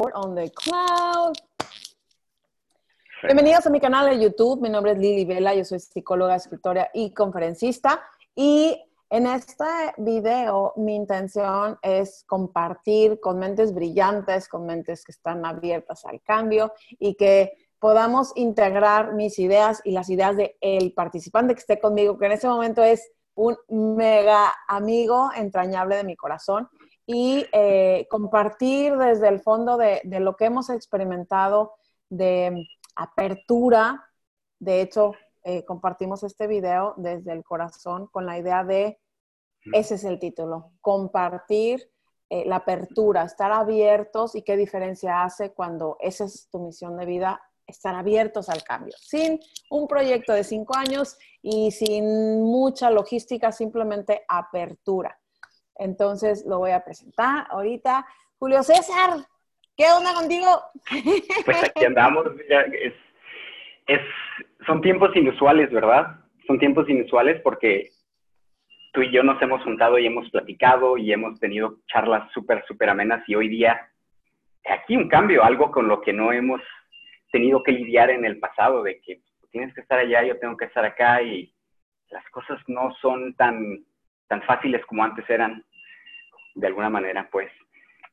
On the Cloud. Bienvenidos a mi canal de YouTube. Mi nombre es Lili Vela. Yo soy psicóloga, escritora y conferencista. Y en este video mi intención es compartir con mentes brillantes, con mentes que están abiertas al cambio y que podamos integrar mis ideas y las ideas del el participante que esté conmigo, que en este momento es un mega amigo entrañable de mi corazón y eh, compartir desde el fondo de, lo que hemos experimentado de apertura. De hecho, eh, compartimos este video desde el corazón con la idea de, ese es el título, compartir eh, la apertura, estar abiertos y qué diferencia hace cuando esa es tu misión de vida, estar abiertos al cambio, sin un proyecto de cinco años y sin mucha logística, simplemente apertura. Entonces lo voy a presentar ahorita. Julio César, ¿qué onda contigo? Pues aquí andamos. Es, son tiempos inusuales, ¿verdad? Son tiempos inusuales porque tú y yo nos hemos juntado y hemos platicado y hemos tenido charlas súper, súper amenas y hoy día aquí un cambio, algo con lo que no hemos tenido que lidiar en el pasado, de que tienes que estar allá, yo tengo que estar acá y las cosas no son tan, tan fáciles como antes eran de alguna manera, pues.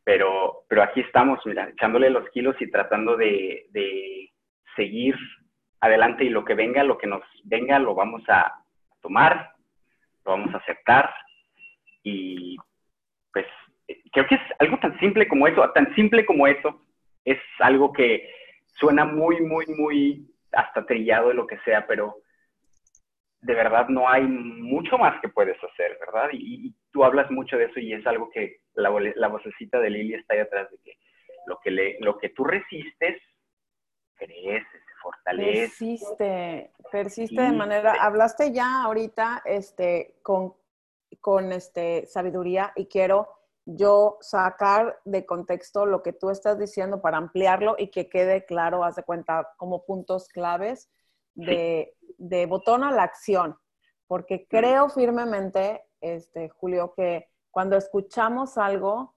Pero, pero aquí estamos, mira, echándole los kilos y tratando de, de seguir adelante y lo que venga, lo que nos venga, lo vamos a tomar, lo vamos a aceptar y pues creo que es algo tan simple como eso, tan simple como eso, es algo que suena muy, muy, muy hasta trillado de lo que sea, pero de verdad no hay mucho más que puedes hacer, ¿verdad? Y, tú hablas mucho de eso y es algo que la, la vocecita de Lili está ahí atrás de que lo que, le, lo que tú resistes, crece, se fortalece. Persiste, persiste de manera, hablaste ya ahorita este, con, con este, sabiduría y quiero yo sacar de contexto lo que tú estás diciendo para ampliarlo y que quede claro, haz de cuenta, como puntos claves de, de botón a la acción, porque creo firmemente, este, Julio, que cuando escuchamos algo,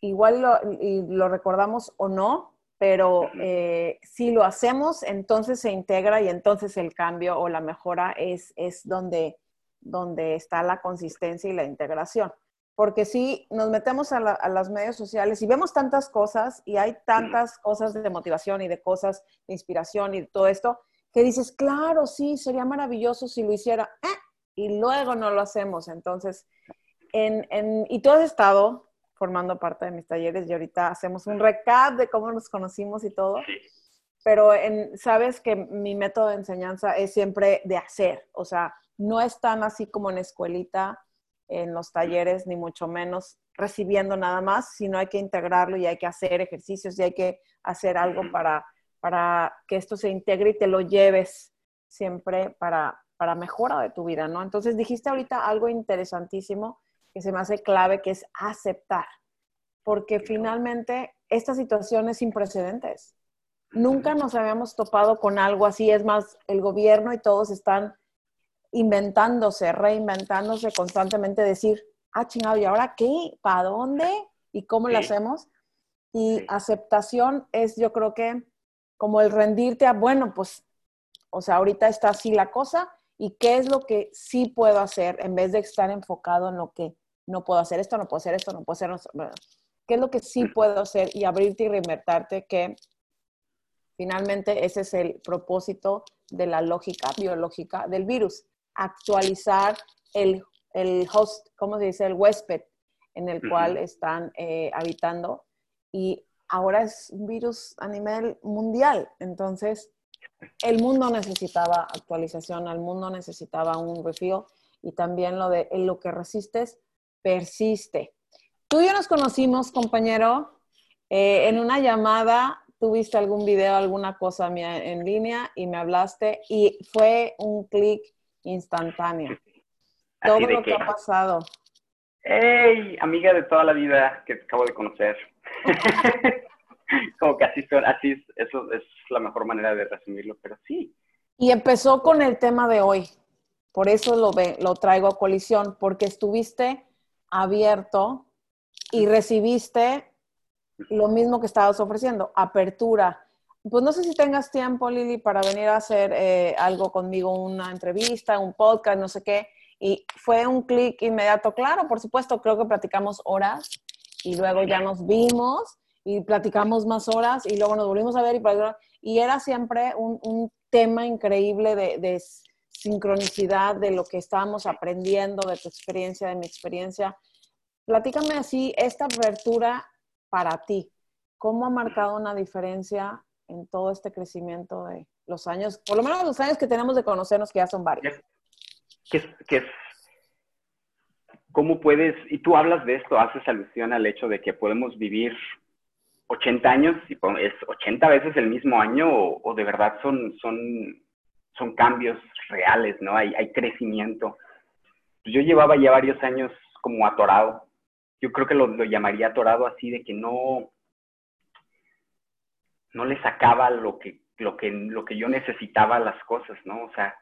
igual lo, y lo recordamos o no, pero eh, si lo hacemos, entonces se integra y entonces el cambio o la mejora es, es donde, donde está la consistencia y la integración. Porque si nos metemos a, a las medios sociales y vemos tantas cosas y hay tantas cosas de motivación y de cosas de inspiración y todo esto, que dices, claro, sí, sería maravilloso si lo hiciera, ¡eh! y luego no lo hacemos. Entonces, en, en, y tú has estado formando parte de mis talleres y ahorita hacemos un recap de cómo nos conocimos y todo. Pero en, sabes que mi método de enseñanza es siempre de hacer, o sea, no es tan así como en escuelita, en los talleres, ni mucho menos recibiendo nada más, sino hay que integrarlo y hay que hacer ejercicios y hay que hacer algo para para que esto se integre y te lo lleves siempre para, para mejora de tu vida, ¿no? Entonces dijiste ahorita algo interesantísimo que se me hace clave, que es aceptar, porque finalmente esta situación es sin precedentes. Nunca nos habíamos topado con algo así, es más, el gobierno y todos están inventándose, reinventándose constantemente, decir, ah, chingado, ¿y ahora qué? ¿Para dónde? ¿Y cómo lo hacemos? Y aceptación es, yo creo que como el rendirte a, bueno, pues, o sea, ahorita está así la cosa y qué es lo que sí puedo hacer en vez de estar enfocado en lo que no puedo hacer, esto no puedo hacer, esto no puedo hacer, qué es lo que sí puedo hacer y abrirte y reinvertarte que finalmente ese es el propósito de la lógica biológica del virus, actualizar el, el host, ¿cómo se dice? El huésped en el cual están eh, habitando y ahora es un virus a nivel mundial. Entonces, el mundo necesitaba actualización, el mundo necesitaba un refío y también lo de lo que resistes persiste. Tú y yo nos conocimos, compañero, eh, en una llamada, tuviste algún video, alguna cosa mía en línea y me hablaste y fue un clic instantáneo. Todo lo que, ha pasado. Hey, amiga de toda la vida que acabo de conocer. Como que así, así eso es la mejor manera de resumirlo, pero sí. Y empezó con el tema de hoy. Por eso lo, traigo a colisión, porque estuviste abierto y recibiste lo mismo que estabas ofreciendo, apertura. Pues no sé si tengas tiempo, Lili, para venir a hacer eh, algo conmigo, una entrevista, un podcast, no sé qué. Y fue un clic inmediato. Claro, por supuesto, creo que platicamos horas y luego ya nos vimos y platicamos más horas y luego nos volvimos a ver y, era siempre un, tema increíble de, de, sincronicidad de lo que estábamos aprendiendo, de tu experiencia, de mi experiencia. Platícame así, esta apertura para ti, ¿cómo ha marcado una diferencia en todo este crecimiento de los años, por lo menos los años que tenemos de conocernos, que ya son varios? ¿Qué, ¿Cómo puedes, y tú hablas de esto, haces alusión al hecho de que podemos vivir 80 años y es 80 veces el mismo año o, de verdad son, son, son cambios reales, ¿no? Hay, hay crecimiento. Yo llevaba ya varios años como atorado. Yo creo que lo, lo llamaría atorado así de que no, no le sacaba lo que, lo que, lo que yo necesitaba a las cosas, ¿no? O sea,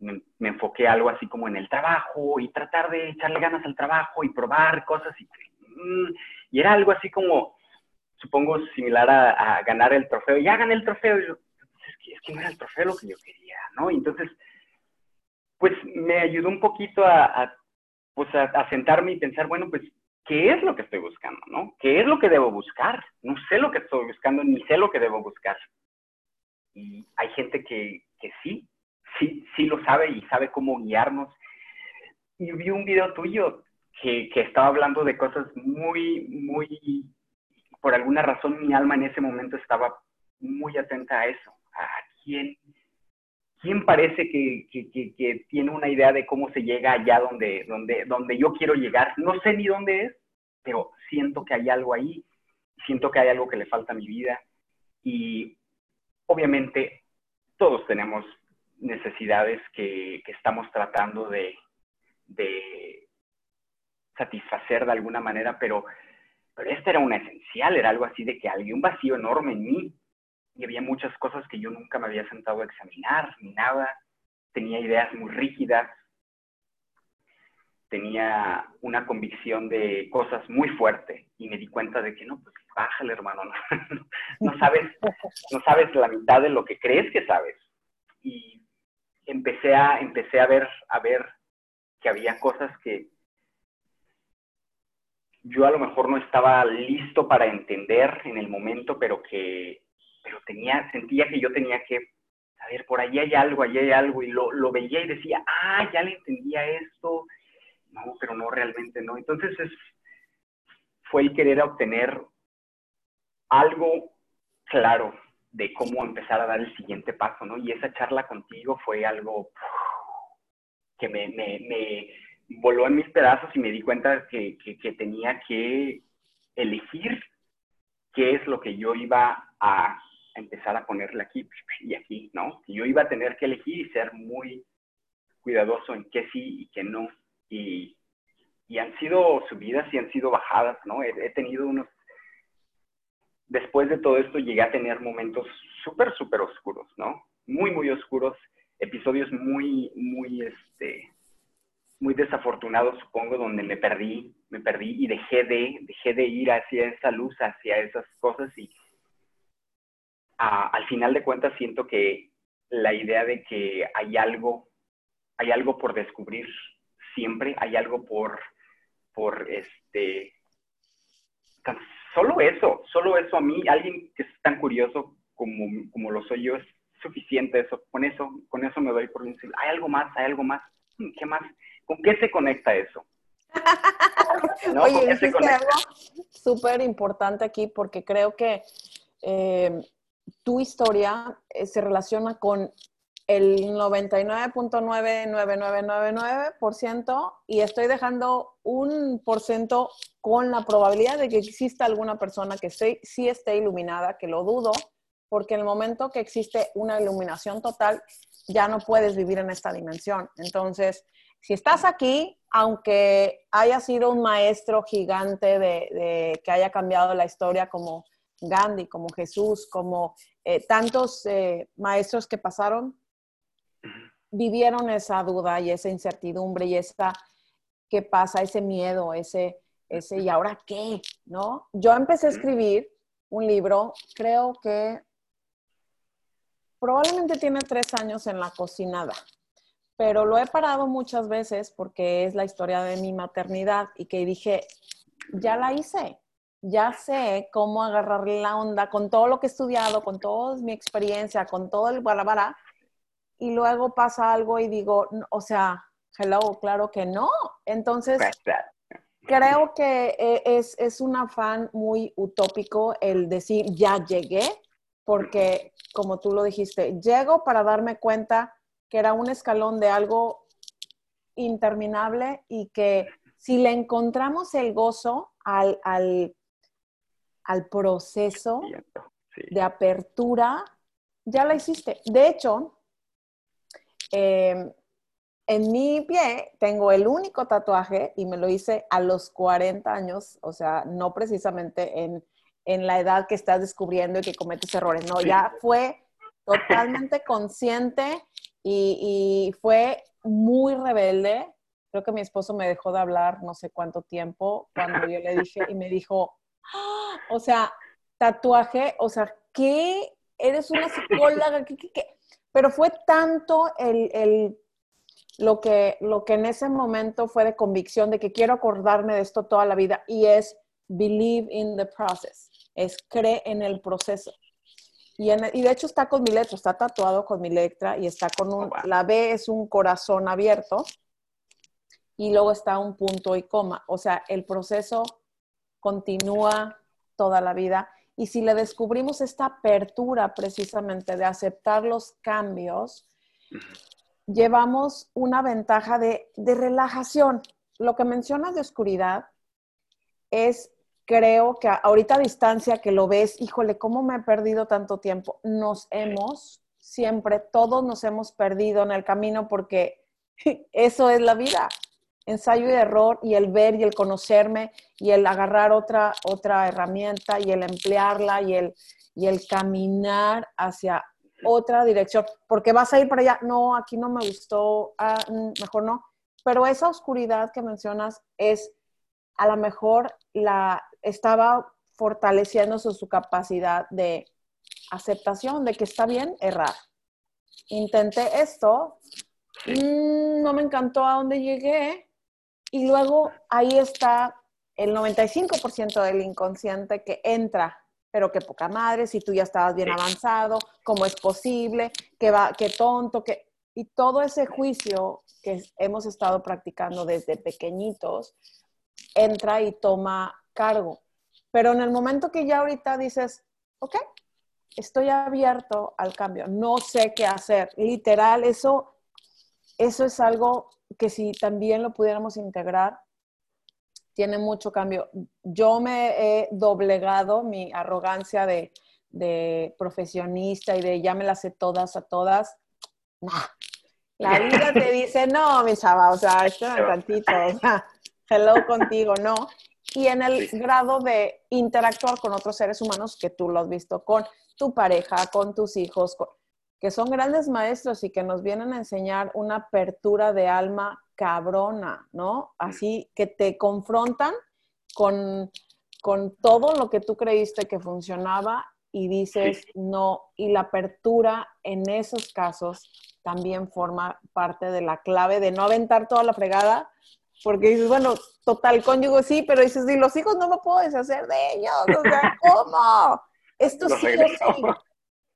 me, enfoqué algo así como en el trabajo y tratar de echarle ganas al trabajo y probar cosas y, mm, y era algo así como, supongo, similar a, ganar el trofeo. Ya gané el trofeo. Y yo, es, que, no era el trofeo lo que yo quería, ¿no? Entonces, pues me ayudó un poquito a, pues a, sentarme y pensar, bueno, pues, ¿qué es lo que estoy buscando, no? ¿Qué es lo que debo buscar? No sé lo que estoy buscando, ni sé lo que debo buscar. Y hay gente que, que sí, sí, sí lo sabe y sabe cómo guiarnos. Y vi un video tuyo que, que estaba hablando de cosas muy, muy por alguna razón mi alma en ese momento estaba muy atenta a eso. ¿A quién, quién parece que, que, tiene una idea de cómo se llega allá donde, donde, donde yo quiero llegar? No sé ni dónde es, pero siento que hay algo ahí, siento que hay algo que le falta a mi vida y obviamente todos tenemos necesidades que, estamos tratando de, satisfacer de alguna manera, pero pero esta era una esencial, era algo así de que había un vacío enorme en mí y había muchas cosas que yo nunca me había sentado a examinar, ni nada. Tenía ideas muy rígidas, tenía una convicción de cosas muy fuerte y me di cuenta de que no, pues bájale hermano, no, sabes, no sabes la mitad de lo que crees que sabes. Empecé a, empecé a ver, a ver que había cosas que yo a lo mejor no estaba listo para entender en el momento, pero que pero tenía, sentía que yo tenía que, a ver, por allí hay algo, allí hay algo, y lo, lo veía y decía, ah, ya le entendía esto, no, pero no, realmente no. Entonces es, fue el querer obtener algo claro de cómo empezar a dar el siguiente paso, ¿no? Y esa charla contigo fue algo que me, me, me voló en mis pedazos y me di cuenta que, que, tenía que elegir qué es lo que yo iba a empezar a ponerle aquí y aquí, ¿no? Yo iba a tener que elegir y ser muy cuidadoso en qué sí y qué no. Y, y han sido subidas y han sido bajadas, ¿no? He, he tenido unos... Después de todo esto llegué a tener momentos súper, súper oscuros, ¿no? Muy, muy oscuros, episodios muy, muy, este, muy desafortunado, supongo, donde me perdí, me perdí y dejé de, dejé de ir hacia esa luz, hacia esas cosas y al final de cuentas siento que la idea de que hay algo, hay algo por descubrir siempre, hay algo por, por este, solo eso, solo eso a mí, alguien que es tan curioso como, como lo soy yo, es suficiente eso, con eso, con eso me doy por decir, hay algo más, hay algo más, ¿qué más? ¿Con qué se conecta eso? Oye, dijiste algo súper importante aquí porque creo que eh, tu historia eh, se relaciona con el 99.99999% y estoy dejando un por ciento con la probabilidad de que exista alguna persona que sí esté iluminada, que lo dudo, porque en el momento que existe una iluminación total, ya no puedes vivir en esta dimensión. Entonces, si estás aquí, aunque haya sido un maestro gigante de, que haya cambiado la historia como Gandhi, como Jesús, como eh, tantos eh, maestros que pasaron, vivieron esa duda y esa incertidumbre y esa, ¿qué pasa? Ese miedo, ese, ese, ¿y ahora qué? ¿No? Yo empecé a escribir un libro, creo que probablemente tiene tres años en la cocinada, pero lo he parado muchas veces porque es la historia de mi maternidad y que dije, ya la hice, ya sé cómo agarrar la onda con todo lo que he estudiado, con toda mi experiencia, con todo el barabara, y luego pasa algo y digo, o sea, hello, claro que no. Entonces, creo que eh, es, es un afán muy utópico el decir, ya llegué, porque como tú lo dijiste, llego para darme cuenta que era un escalón de algo interminable y que si le encontramos el gozo al, al, al proceso de apertura, ya la hiciste. De hecho, eh, en mi pie tengo el único tatuaje y me lo hice a los 40 años, o sea, no precisamente en, en la edad que estás descubriendo y que cometes errores, no, ya fue totalmente consciente y, y, fue muy rebelde. Creo que mi esposo me dejó de hablar no sé cuánto tiempo cuando yo le dije y me dijo, ¡Ah! o sea, tatuaje, o sea, ¿qué? Eres una psicóloga, ¿qué? qué, qué? Pero fue tanto el, el lo que, lo que en ese momento fue de convicción de que quiero acordarme de esto toda la vida y es believe in the process, es cree en el proceso. Y, en, y de hecho está con mi letra, está tatuado con mi letra y está con un, oh, la B es un corazón abierto y luego está un punto y coma. O sea, el proceso continúa toda la vida. Y si le descubrimos esta apertura precisamente de aceptar los cambios, llevamos una ventaja de, de relajación. Lo que mencionas de oscuridad es, creo que ahorita a distancia que lo ves, híjole, ¿cómo me he perdido tanto tiempo? Nos hemos, siempre, todos nos hemos perdido en el camino porque eso es la vida. Ensayo y error y el ver y el conocerme y el agarrar otra, otra herramienta y el emplearla y el, y el caminar hacia otra dirección, porque vas a ir para allá, no, aquí no me gustó, ah, mm, mejor no. Pero esa oscuridad que mencionas es, a lo mejor la estaba fortaleciendo su, capacidad de aceptación, de que está bien errar. Intenté esto, mm, no me encantó a dónde llegué, y luego ahí está el 95% del inconsciente que entra pero qué poca madre, si tú ya estabas bien avanzado, cómo es posible, qué va, qué tonto, que y todo ese juicio que hemos estado practicando desde pequeñitos entra y toma cargo. Pero en el momento que ya ahorita dices, ok, estoy abierto al cambio, no sé qué hacer, literal, eso, eso es algo que si también lo pudiéramos integrar, tiene mucho cambio. Yo me he doblegado mi arrogancia de, profesionista y de ya me las sé todas a todas. La vida te dice, no, mi chava, o sea, espera tantito, o sea, hello contigo, no. Y en el grado de interactuar con otros seres humanos que tú lo has visto con tu pareja, con tus hijos, que son grandes maestros y que nos vienen a enseñar una apertura de alma cabrona, ¿no? Así que te confrontan con, con todo lo que tú creíste que funcionaba y dices no, y la apertura en esos casos también forma parte de la clave de no aventar toda la fregada, porque dices, bueno, total cónyuge sí, pero dices, y los hijos no me puedo deshacer de ellos, o sea, ¿cómo? Esto sí sí.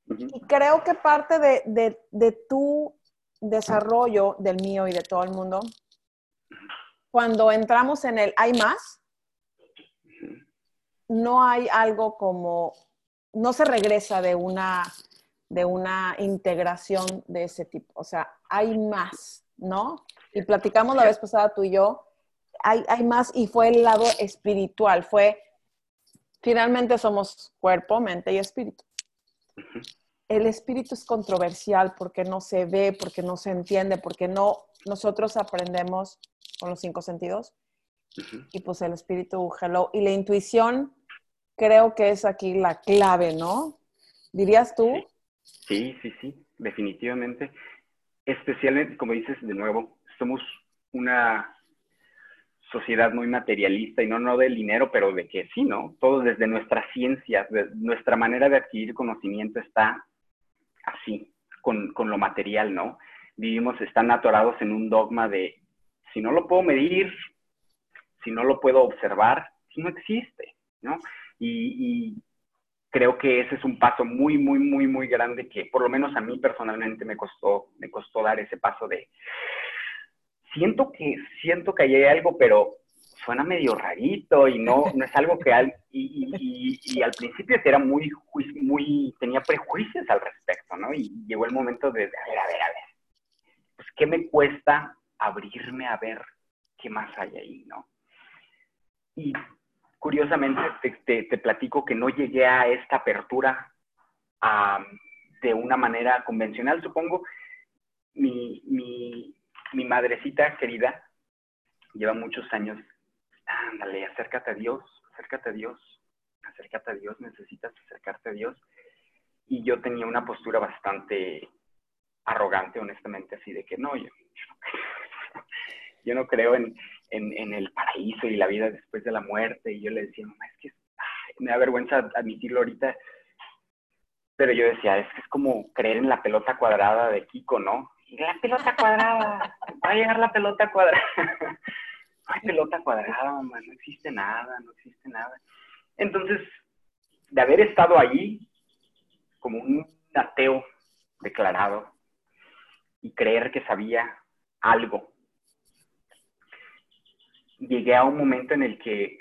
Y creo que parte de, de, de tu desarrollo del mío y de todo el mundo, cuando entramos en el hay más, no hay algo como, no se regresa de una, de una integración de ese tipo. O sea, hay más, ¿no? Y platicamos la vez pasada tú y yo, hay, hay más y fue el lado espiritual, fue, finalmente somos cuerpo, mente y espíritu el espíritu es controversial porque no se ve, porque no se entiende, porque no nosotros aprendemos con los cinco sentidos. Y pues el espíritu, hello. Y la intuición creo que es aquí la clave, ¿no? ¿Dirías tú? Sí, sí, sí, definitivamente. Especialmente, como dices de nuevo, somos una, sociedad muy materialista y no, no del dinero, pero de que sí, ¿no? Todo desde nuestra ciencia, nuestra manera de adquirir conocimiento está así, con, con lo material, ¿no? Vivimos, están atorados en un dogma de si no lo puedo medir, si no lo puedo observar, si no existe, ¿no? Y, y, creo que ese es un paso muy, muy, muy, muy grande que por lo menos a mí personalmente me costó, me costó dar ese paso de, siento que, siento que hay algo, pero suena medio rarito y no, no es algo que al, y, y, al principio era muy, muy, tenía prejuicios al respecto, ¿no? Y llegó el momento de, a ver, a ver, a ver, pues, ¿qué me cuesta abrirme a ver qué más hay ahí, ¿no? Y curiosamente te, te, platico que no llegué a esta apertura de una manera convencional, supongo. Mi, mi, mi madrecita querida lleva muchos años, ándale, acércate a Dios, acércate a Dios, acércate a Dios, necesitas acercarte a Dios. Y yo tenía una postura bastante arrogante, honestamente, así de que no, yo, yo no creo en, en, el paraíso y la vida después de la muerte. Y yo le decía, mamá, es que me da vergüenza admitirlo ahorita. Pero yo decía, es que es como creer en la pelota cuadrada de Kiko, ¿no? La pelota cuadrada, va a llegar la pelota cuadrada. hay pelota cuadrada, mamá, no existe nada, no existe nada. Entonces, de haber estado allí como un ateo declarado y creer que sabía algo llegué a un momento en el que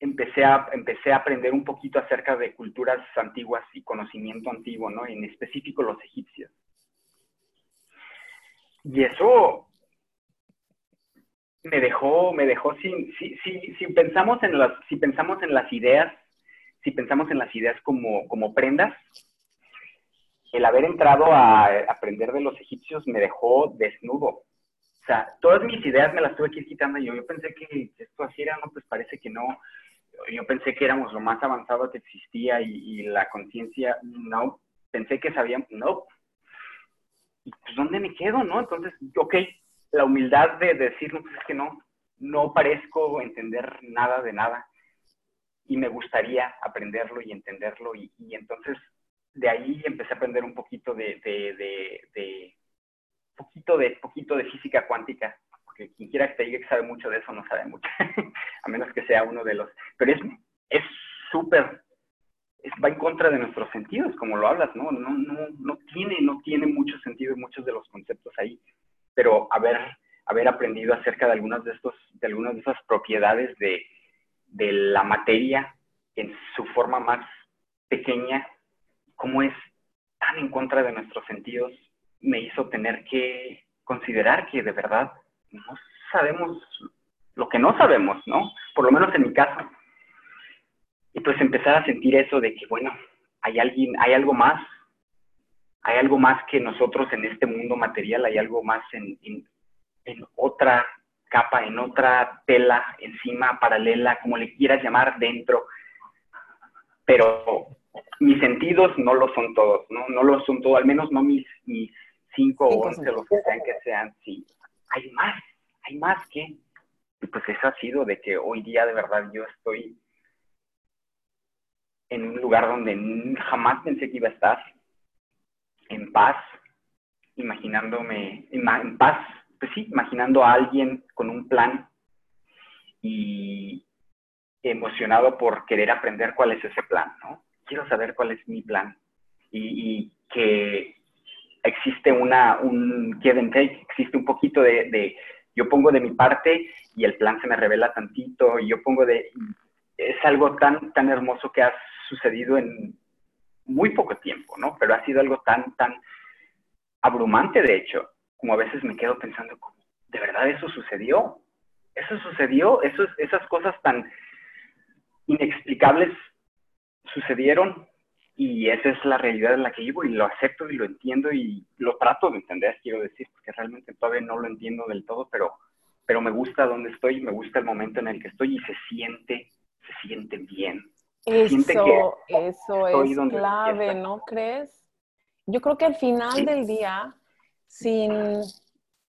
empecé a, empecé a aprender un poquito acerca de culturas antiguas y conocimiento antiguo, ¿no? En específico los egipcios. Y eso me dejó, me dejó sin, si, si, si, pensamos en las, si pensamos en las ideas, si pensamos en las ideas como, como prendas, el haber entrado a aprender de los egipcios me dejó desnudo, o sea, todas mis ideas me las tuve que ir quitando yo. Yo pensé que esto así era, no, pues parece que no. Yo pensé que éramos lo más avanzado que existía y, la conciencia, no. Pensé que sabíamos, no. Y pues, ¿dónde me quedo, no? Entonces, ok, la humildad de, no, pues es que no, no parezco entender nada de nada. Y me gustaría aprenderlo y entenderlo. Y, entonces, de ahí empecé a aprender un poquito de poquito de, poquito de física cuántica, porque quien quiera que te diga que sabe mucho de eso no sabe mucho, a menos que sea uno de los... Pero es súper, va en contra de nuestros sentidos, como lo hablas, ¿no? No, no, no tiene, no tiene mucho sentido muchos de los conceptos ahí, pero haber, haber aprendido acerca de algunas de, estos, de algunas de esas propiedades de, de la materia en su forma más pequeña, cómo es tan en contra de nuestros sentidos, me hizo tener que considerar que de verdad no sabemos lo que no sabemos, ¿no? Por lo menos en mi caso. Y pues empezar a sentir eso de que, bueno, hay alguien, hay algo más, hay algo más que nosotros en este mundo material, hay algo más en, en, en otra capa, en otra tela, encima, paralela, como le quieras llamar, dentro. Pero mis sentidos no lo son todos, ¿no? No lo son todos, al menos no mis, mis 5 o 11, lo que sean que sean, sí, hay más, hay más que, pues eso ha sido de que hoy día de verdad yo estoy en un lugar donde jamás pensé que iba a estar, en paz, imaginándome, en paz, pues sí, imaginando a alguien con un plan y emocionado por querer aprender cuál es ese plan, ¿no? Quiero saber cuál es mi plan y, que existe una, un give and take, existe un poquito de, yo pongo de mi parte y el plan se me revela tantito, y yo pongo de, es algo tan, tan hermoso que ha sucedido en muy poco tiempo, ¿no? Pero ha sido algo tan, tan abrumante, de hecho, como a veces me quedo pensando, ¿de verdad eso sucedió? ¿Eso sucedió? ¿Esos, esas cosas tan inexplicables sucedieron? y esa es la realidad en la que vivo y lo acepto y lo entiendo y lo trato de entender, quiero decir, porque realmente todavía no lo entiendo del todo, pero, pero me gusta donde estoy, me gusta el momento en el que estoy y se siente, se siente bien. Eso, eso es clave, ¿no crees? Yo creo que al final del día, sin,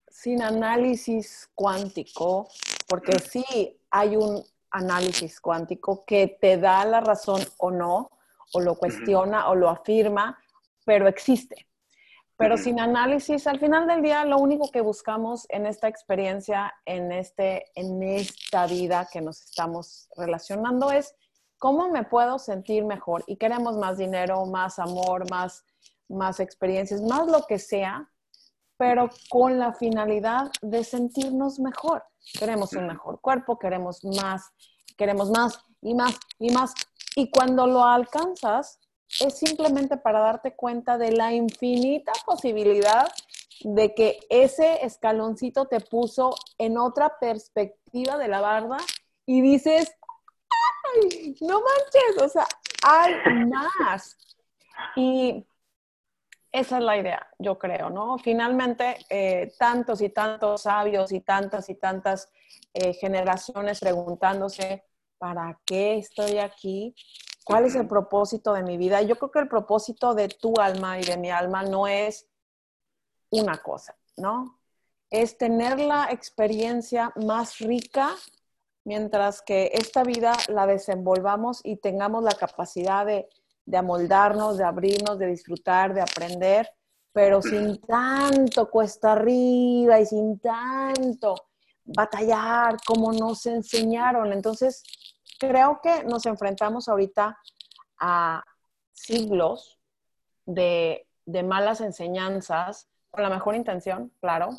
sin análisis cuántico, porque sí hay un análisis cuántico que te da la razón o no, o lo cuestiona o lo afirma, pero existe. Pero sin análisis, al final del día, lo único que buscamos en esta experiencia, en, este, en esta vida que nos estamos relacionando es cómo me puedo sentir mejor. Y queremos más dinero, más amor, más, más experiencias, más lo que sea, pero con la finalidad de sentirnos mejor. Queremos un mejor cuerpo, queremos más, queremos más y más y más. Y cuando lo alcanzas, es simplemente para darte cuenta de la infinita posibilidad de que ese escaloncito te puso en otra perspectiva de la barda y dices, ¡ay! No manches, o sea, hay más. Y esa es la idea, yo creo, ¿no? Finalmente, eh, tantos y tantos sabios y tantas y tantas eh, generaciones preguntándose, ¿para qué estoy aquí? ¿Cuál es el propósito de mi vida? Yo creo que el propósito de tu alma y de mi alma no es una cosa, ¿no? Es tener la experiencia más rica mientras que esta vida la desenvolvamos y tengamos la capacidad de, de amoldarnos, de abrirnos, de disfrutar, de aprender, pero sin tanto cuesta arriba y sin tanto batallar como nos enseñaron. Entonces, creo que nos enfrentamos ahorita a siglos de, malas enseñanzas, con la mejor intención, claro,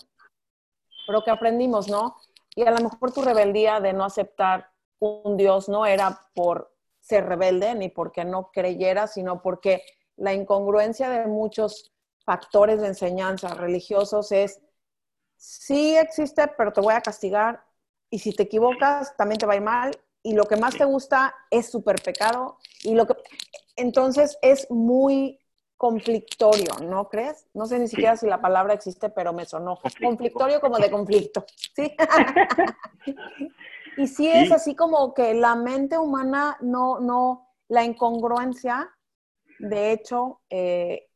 pero que aprendimos, ¿no? Y a lo mejor tu rebeldía de no aceptar un Dios no era por ser rebelde ni porque no creyera, sino porque la incongruencia de muchos factores de enseñanza religiosos es, sí existe, pero te voy a castigar, y si te equivocas, también te va a ir mal, y lo que más te gusta es súper pecado y lo que entonces es muy conflictorio, ¿no crees? No sé ni siquiera si la palabra existe, pero me sonó. Conflictorio como de conflicto, ¿sí? y sí, es así como que la mente humana no, no, la incongruencia, de hecho, eh,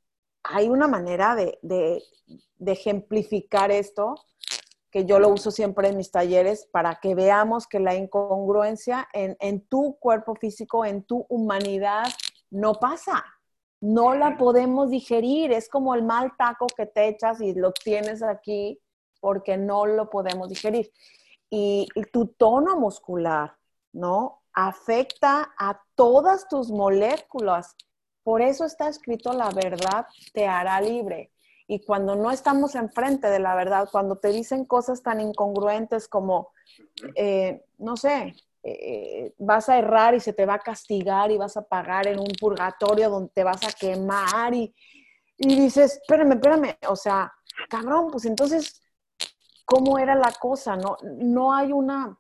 hay una manera de, de, de ejemplificar esto que yo lo uso siempre en mis talleres para que veamos que la incongruencia en, tu cuerpo físico, en tu humanidad, no pasa. No la podemos digerir. Es como el mal taco que te echas y lo tienes aquí porque no lo podemos digerir. Y, y tu tono muscular, ¿no? Afecta a todas tus moléculas. Por eso está escrito la verdad te hará libre. Y cuando no estamos enfrente de la verdad, cuando te dicen cosas tan incongruentes como, eh, no sé, eh, vas a errar y se te va a castigar y vas a pagar en un purgatorio donde te vas a quemar y, y dices, espérame, espérame, o sea, cabrón, pues entonces, ¿cómo era la cosa? No, no hay una,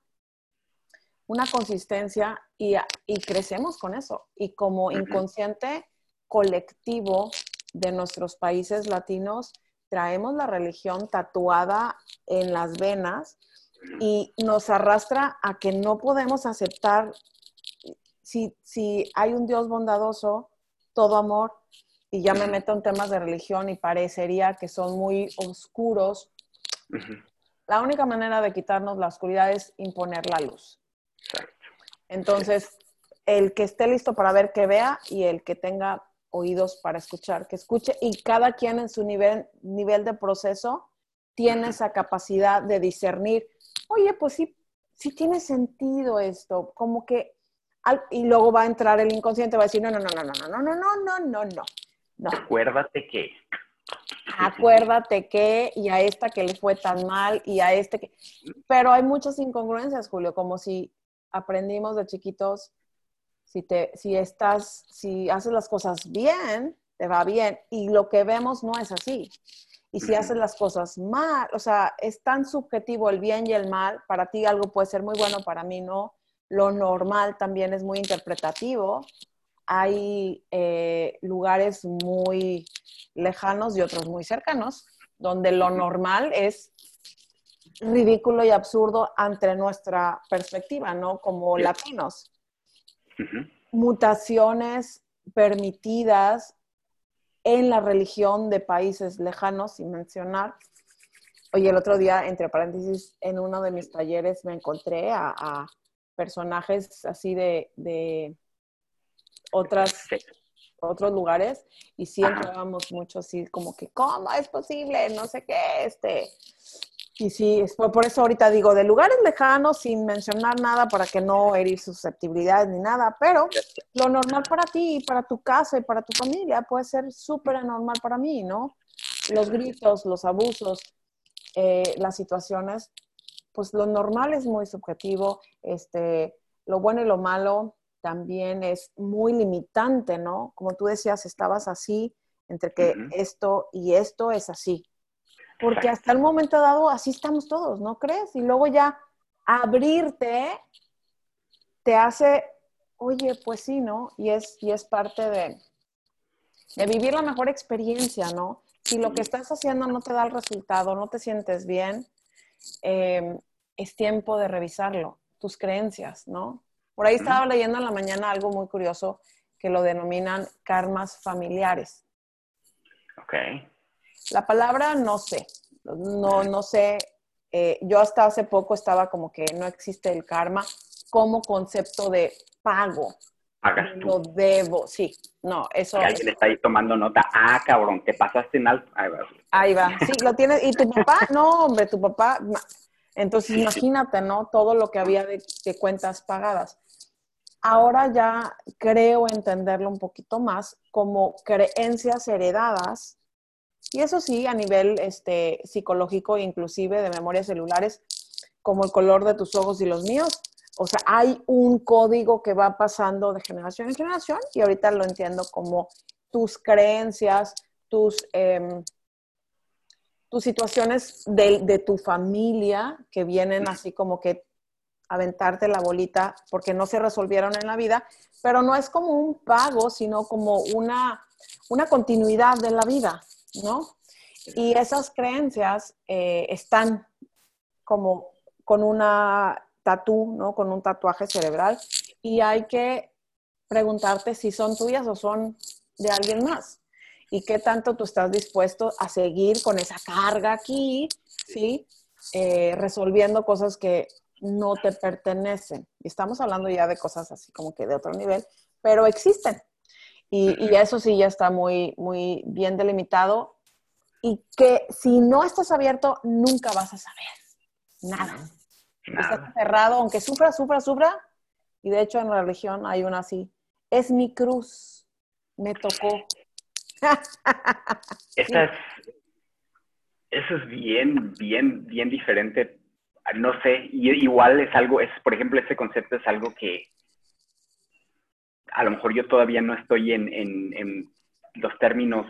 una consistencia y, y crecemos con eso. Y como inconsciente colectivo, de nuestros países latinos traemos la religión tatuada en las venas y nos arrastra a que no podemos aceptar si, si hay un Dios bondadoso, todo amor, y ya me meto en temas de religión y parecería que son muy oscuros, la única manera de quitarnos la oscuridad es imponer la luz. Entonces, el que esté listo para ver, que vea, y el que tenga oídos para escuchar, que escuche y cada quien en su nivel, nivel de proceso tiene esa capacidad de discernir, oye, pues sí, sí tiene sentido esto, como que, y luego va a entrar el inconsciente, va a decir, no, no, no, no, no, no, no, no, no, no, no. Acuérdate que. Acuérdate que, y a esta que le fue tan mal, y a este que... Pero hay muchas incongruencias, Julio, como si aprendimos de chiquitos si, te, si estás, si haces las cosas bien, te va bien. Y lo que vemos no es así. Y si haces las cosas mal, o sea, es tan subjetivo el bien y el mal. Para ti algo puede ser muy bueno, para mí no. Lo normal también es muy interpretativo. Hay eh, lugares muy lejanos y otros muy cercanos, donde lo normal es ridículo y absurdo ante nuestra perspectiva, ¿no? Como latinos mutaciones permitidas en la religión de países lejanos, sin mencionar, Oye, el otro día, entre paréntesis, en uno de mis talleres me encontré a, personajes así de, de otras, otros lugares y sí entrábamos mucho así como que, ¿cómo es posible? No sé qué, este. Y sí, es por, eso ahorita digo, de lugares lejanos, sin mencionar nada para que no herir susceptibilidades ni nada, pero lo normal para ti, para tu casa y para tu familia puede ser súper anormal para mí, ¿no? Los gritos, los abusos, eh, las situaciones, pues lo normal es muy subjetivo, este, lo bueno y lo malo también es muy limitante, ¿no? Como tú decías, estabas así, entre que esto y esto es así. Porque hasta el momento dado así estamos todos, ¿no crees? Y luego ya abrirte te hace, oye, pues sí, ¿no? Y es, y es parte de, de vivir la mejor experiencia, ¿no? si lo que estás haciendo no te da el resultado, no te sientes bien, em, es tiempo de revisarlo, tus creencias, ¿no? Por ahí estaba leyendo en la mañana algo muy curioso que lo denominan karmas familiares. Ok. La palabra no sé, no, no sé. Eh, yo hasta hace poco estaba como que no existe el karma como concepto de pago, hagas tú. Lo debo, sí. No, eso. Alguien está ahí tomando nota. Ah, cabrón, te pasaste en alto. Ahí va. Ahí va. Sí, lo tienes. ¿Y tu papá? No, hombre, tu papá. Entonces, imagínate, ¿no? Todo lo que había de, cuentas pagadas. Ahora ya creo entenderlo un poquito más como creencias heredadas. Y eso sí, a nivel este, psicológico, inclusive de memorias celulares, como el color de tus ojos y los míos, o sea, hay un código que va pasando de generación en generación y ahorita lo entiendo como tus creencias, tus, em, tus situaciones de, tu familia que vienen así como que aventarte la bolita porque no se resolvieron en la vida, pero no es como un pago, sino como una, una continuidad de la vida, ¿no? Y esas creencias eh, están como con una tatú, ¿no? Con un tatuaje cerebral y hay que preguntarte si son tuyas o son de alguien más y qué tanto tú estás dispuesto a seguir con esa carga aquí, ¿sí? Eh, resolviendo cosas que no te pertenecen. Y estamos hablando ya de cosas así como que de otro nivel, pero existen. Y, y eso sí ya está muy, muy bien delimitado y que si no estás abierto, nunca vas a saber nada. Está cerrado, aunque sufra, sufra, sufra. Y de hecho en la religión hay una así. Es mi cruz, me tocó. Esta es, eso es bien, bien, bien diferente. No sé, igual es algo, es, por ejemplo, este concepto es algo que a lo mejor yo todavía no estoy en, en, los términos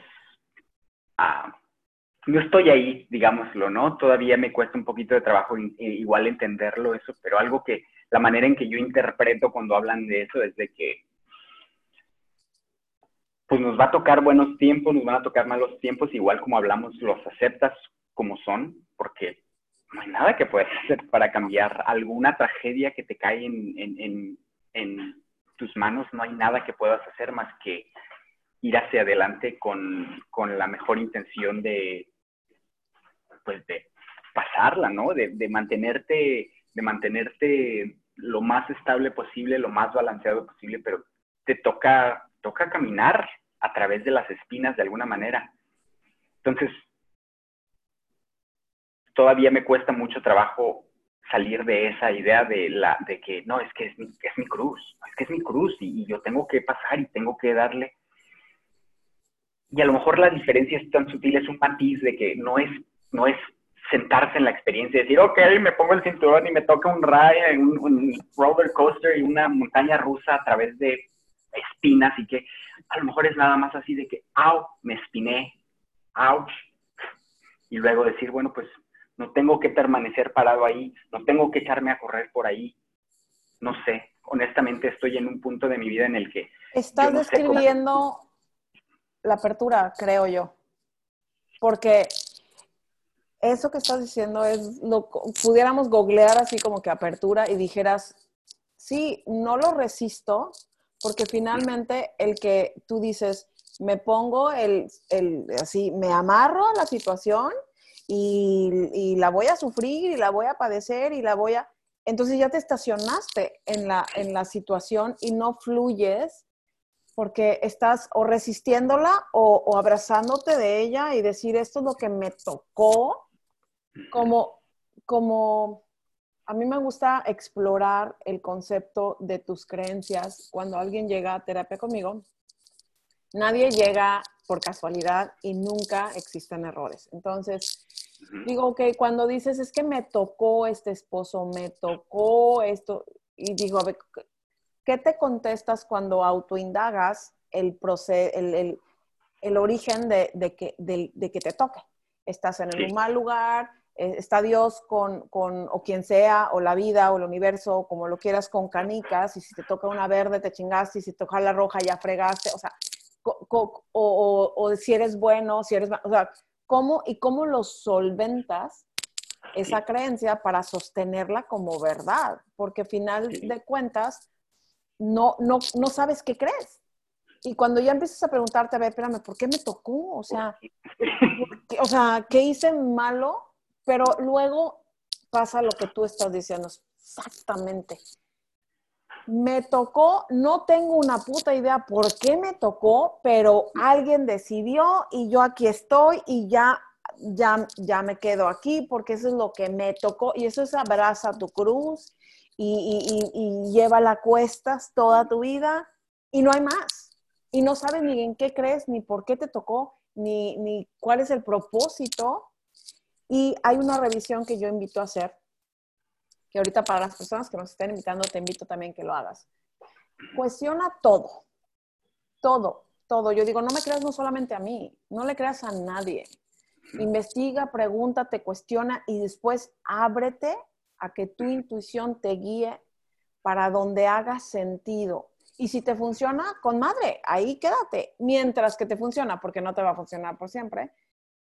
ah, no estoy ahí, digámoslo, ¿no? Todavía me cuesta un poquito de trabajo eh, igual entenderlo eso, pero algo que la manera en que yo interpreto cuando hablan de eso es de que pues nos va a tocar buenos tiempos, nos van a tocar malos tiempos, igual como hablamos, los aceptas como son, porque no hay nada que puedas hacer para cambiar alguna tragedia que te cae en, en, en tus manos, no hay nada que puedas hacer más que ir hacia adelante con, con la mejor intención de, pues de pasarla, ¿no? De, mantenerte, de mantenerte lo más estable posible, lo más balanceado posible, pero te toca, toca caminar a través de las espinas de alguna manera. Entonces, todavía me cuesta mucho trabajo salir de esa idea de, la, de que no, es que es mi, es mi cruz, que es mi cruz y, y, yo tengo que pasar y tengo que darle. Y a lo mejor la diferencia es tan sutil, es un matiz de que no es no es sentarse en la experiencia y decir, ok, me pongo el cinturón y me toca un ride, un, un roller coaster y una montaña rusa a través de espinas y que a lo mejor es nada más así de que, au, me espiné, ouch, y luego decir, bueno, pues no tengo que permanecer parado ahí, no tengo que echarme a correr por ahí, no sé, honestamente estoy en un punto de mi vida en el que... Estás describiendo la apertura, creo yo, porque eso que estás diciendo es, lo pudiéramos googlear así como que apertura y dijeras, sí, no lo resisto, porque finalmente el que tú dices, me pongo el, el así, me amarro a la situación y, la voy a sufrir y la voy a padecer y la voy a... Entonces ya te estacionaste en la, en la situación y no fluyes porque estás o resistiéndola o, abrazándote de ella y decir esto es lo que me tocó, como, como a mí me gusta explorar el concepto de tus creencias cuando alguien llega a terapia conmigo. Nadie llega por casualidad y nunca existen errores. Entonces, digo, que cuando dices, es que me tocó este esposo, me tocó esto, y digo, a ver, ¿qué te contestas cuando autoindagas el, el, el, origen de, que, de, que te toque? Estás en un mal lugar, eh, está Dios con, con, o quien sea, o la vida, o el universo, o como lo quieras, con canicas, y si te toca una verde te chingaste, y si te toca la roja ya fregaste, o sea, o, o, si eres bueno, si eres, o sea, ¿cómo y cómo lo solventas esa creencia para sostenerla como verdad? Porque al final de cuentas, no, no, no sabes qué crees. Y cuando ya empiezas a preguntarte, a ver, espérame, ¿por qué me tocó? O sea, o sea, ¿qué hice malo? Pero luego pasa lo que tú estás diciendo, exactamente me tocó, no tengo una puta idea por qué me tocó, pero alguien decidió y yo aquí estoy y ya, ya, ya me quedo aquí porque eso es lo que me tocó y eso es abraza tu cruz y, y, lleva la cuestas toda tu vida y no hay más. Y no sabes ni en qué crees, ni por qué te tocó, ni, ni cuál es el propósito. Y hay una revisión que yo invito a hacer que ahorita para las personas que nos estén invitando, te invito también que lo hagas. Cuestiona todo, todo, todo. Yo digo, no me creas no solamente a mí, no le creas a nadie. Investiga, pregúntate, cuestiona y después ábrete a que tu intuición te guíe para donde haga sentido. Y si te funciona, con madre, ahí quédate, mientras que te funciona, porque no te va a funcionar por siempre.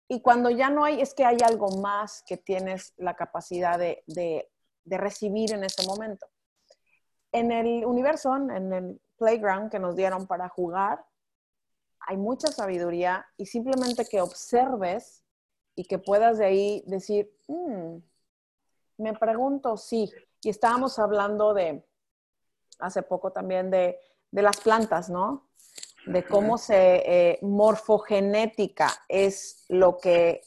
Y cuando ya no hay, es que hay algo más que tienes la capacidad de, de de recibir en ese momento. En el universo, en el playground que nos dieron para jugar, hay mucha sabiduría y simplemente que observes y que puedas de ahí decir, mm, me pregunto, sí, y estábamos hablando de, hace poco también de, las plantas, ¿no? De cómo se eh, morfogenética es lo que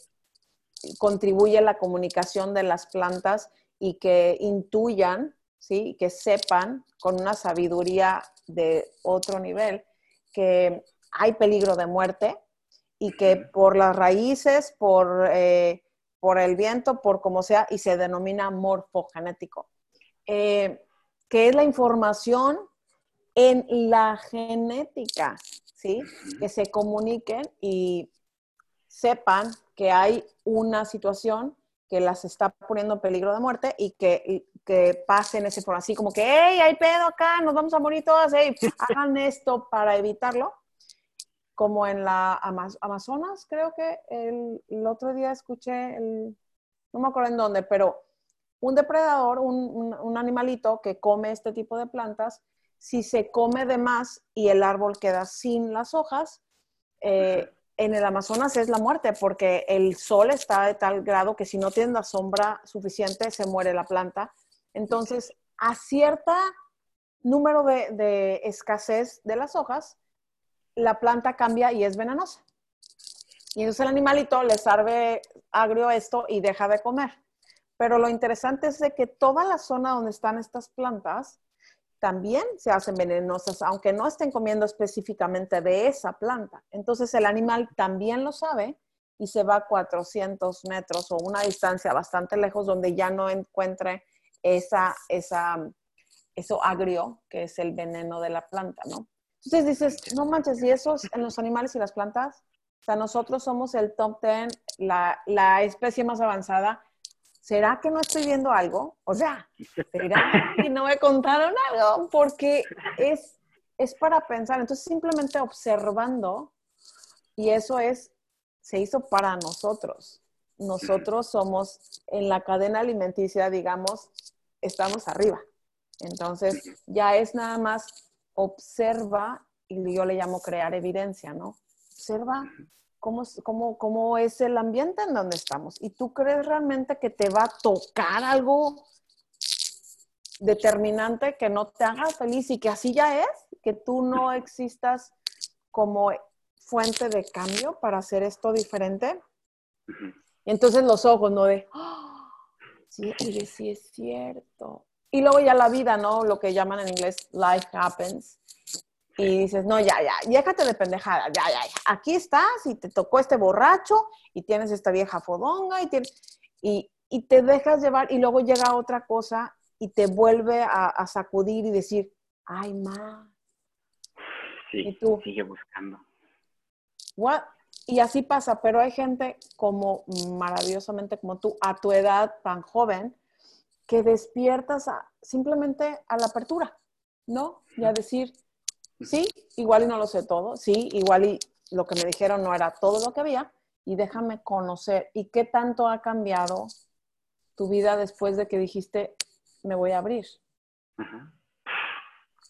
contribuye a la comunicación de las plantas y que intuyan, ¿sí? que sepan con una sabiduría de otro nivel que hay peligro de muerte y que por las raíces, por, eh, por el viento, por como sea, y se denomina morfogenético, eh, que es la información en la genética, ¿sí? Que se comuniquen y sepan que hay una situación que las está poniendo en peligro de muerte y que, que pasen ese por así como que, hey, hay pedo acá, nos vamos a morir todas, hey, hagan esto para evitarlo. Como en la Amazonas, creo que el, otro día escuché, el, no me acuerdo en dónde, pero un depredador, un, un, animalito que come este tipo de plantas, si se come de más y el árbol queda sin las hojas, eh, en el Amazonas es la muerte, porque el sol está de tal grado que si no tiene la sombra suficiente, se muere la planta. Entonces, a cierto número de, escasez de las hojas, la planta cambia y es venenosa. Y entonces el animalito le sabe agrio esto y deja de comer. Pero lo interesante es de que toda la zona donde están estas plantas también se hacen venenosas, aunque no estén comiendo específicamente de esa planta. Entonces el animal también lo sabe y se va a 400 metros o una distancia bastante lejos donde ya no encuentre esa, esa, eso agrio que es el veneno de la planta, ¿no? Entonces dices, no manches, ¿y eso en los animales y las plantas? O sea, nosotros somos el top 10, la, la especie más avanzada ¿será que no estoy viendo algo? O sea, ¿será que no me contaron algo? Porque es, es para pensar. Entonces, simplemente observando, y eso es, se hizo para nosotros. Nosotros somos en la cadena alimenticia, digamos, estamos arriba. Entonces, ya es nada más observa, y yo le llamo crear evidencia, ¿no? Observa cómo, cómo, cómo es el ambiente en donde estamos. ¿Y tú crees realmente que te va a tocar algo determinante que no te haga feliz y que así ya es? Que tú no existas como fuente de cambio para hacer esto diferente. Y entonces los ojos, ¿no? De, ¡Ah! sí, sí es cierto. Y luego ya la vida, ¿no? Lo que llaman en inglés life happens. Y dices, no, ya, ya, déjate de pendejada, ya, ya, ya. Aquí estás y te tocó este borracho y tienes esta vieja fodonga y, y, y te dejas llevar y luego llega otra cosa y te vuelve a, sacudir y decir, ay, ma. Sí, y tú, sigue buscando. What? Y así pasa, pero hay gente como maravillosamente como tú, a tu edad tan joven, que despiertas simplemente a la apertura, ¿no? Y a decir, sí, igual y no lo sé todo, sí, igual y lo que me dijeron no era todo lo que había, y déjame conocer. ¿Y qué tanto ha cambiado tu vida después de que dijiste, me voy a abrir?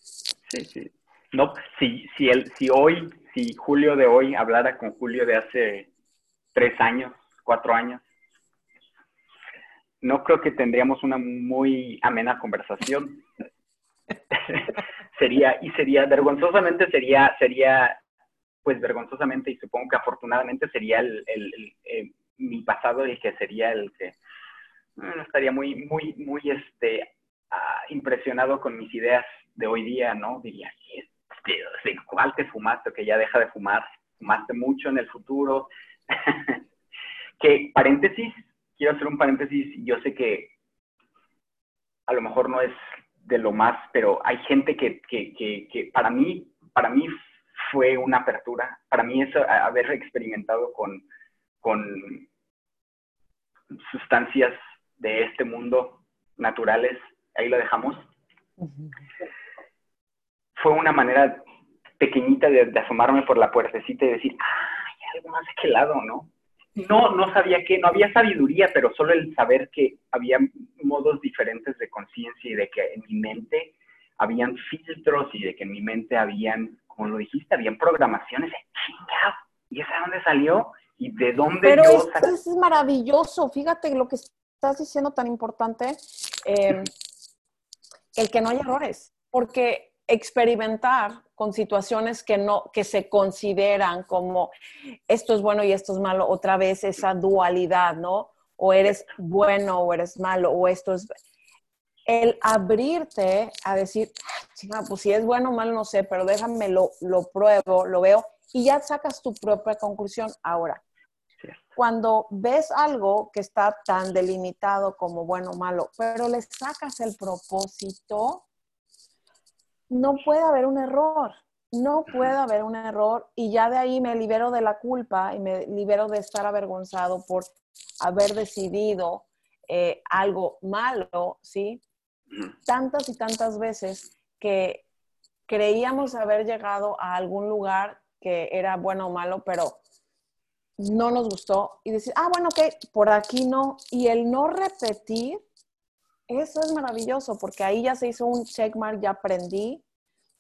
Sí, sí. No, si, si, el, si hoy, si Julio de hoy hablara con Julio de hace tres años, cuatro años, no creo que tendríamos una muy amena conversación. sería, y sería, vergonzosamente sería, sería, pues vergonzosamente y supongo que afortunadamente sería el, el, mi pasado el que sería el que no estaría muy, muy, muy, este, ah, impresionado con mis ideas de hoy día, ¿no? Diría, este, ¿cuál te fumaste? Que ya deja de fumar, fumaste mucho en el futuro. que, paréntesis, quiero hacer un paréntesis, yo sé que a lo mejor no es de lo más, pero hay gente que, que, que, para mí, para mí fue una apertura. Para mí es haber experimentado con, con sustancias de este mundo naturales, ahí lo dejamos. Fue una manera pequeñita de, de, asomarme por la puertecita y decir, ah, hay algo más de aquel lado, ¿no? No, no sabía que, no había sabiduría, pero solo el saber que había modos diferentes de conciencia y de que en mi mente habían filtros y de que en mi mente habían, como lo dijiste, habían programaciones. ¿Y esa de dónde salió? ¿Y de dónde Pero yo es, es maravilloso. Fíjate lo que estás diciendo tan importante. Eh, el que no hay errores. Porque experimentar con situaciones que no que se consideran como esto es bueno y esto es malo otra vez esa dualidad no o eres bueno o eres malo o esto es el abrirte a decir ah, pues si es bueno o malo no sé pero déjame lo, lo pruebo lo veo y ya sacas tu propia conclusión ahora. Cuando ves algo que está tan delimitado como bueno o malo pero le sacas el propósito no puede haber un error, no puede haber un error y ya de ahí me libero de la culpa y me libero de estar avergonzado por haber decidido eh, algo malo, ¿sí? Tantas y tantas veces que creíamos haber llegado a algún lugar que era bueno o malo, pero no nos gustó y decir, ah, bueno, ok, por aquí no. Y el no repetir eso es maravilloso porque ahí ya se hizo un checkmark, ya aprendí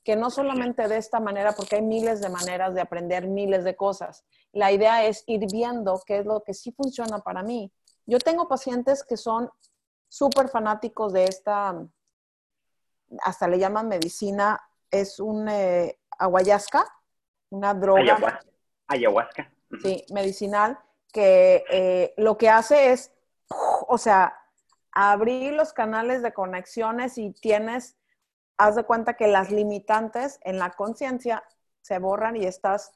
que no solamente de esta manera, porque hay miles de maneras de aprender miles de cosas. La idea es ir viendo qué es lo que sí funciona para mí. Yo tengo pacientes que son súper fanáticos de esta, hasta le llaman medicina, es un eh, una droga. Ayahuasca. Sí, medicinal, que eh, lo que hace es, o sea, abrir los canales de conexiones y tienes, haz de cuenta que las limitantes en la conciencia se borran y estás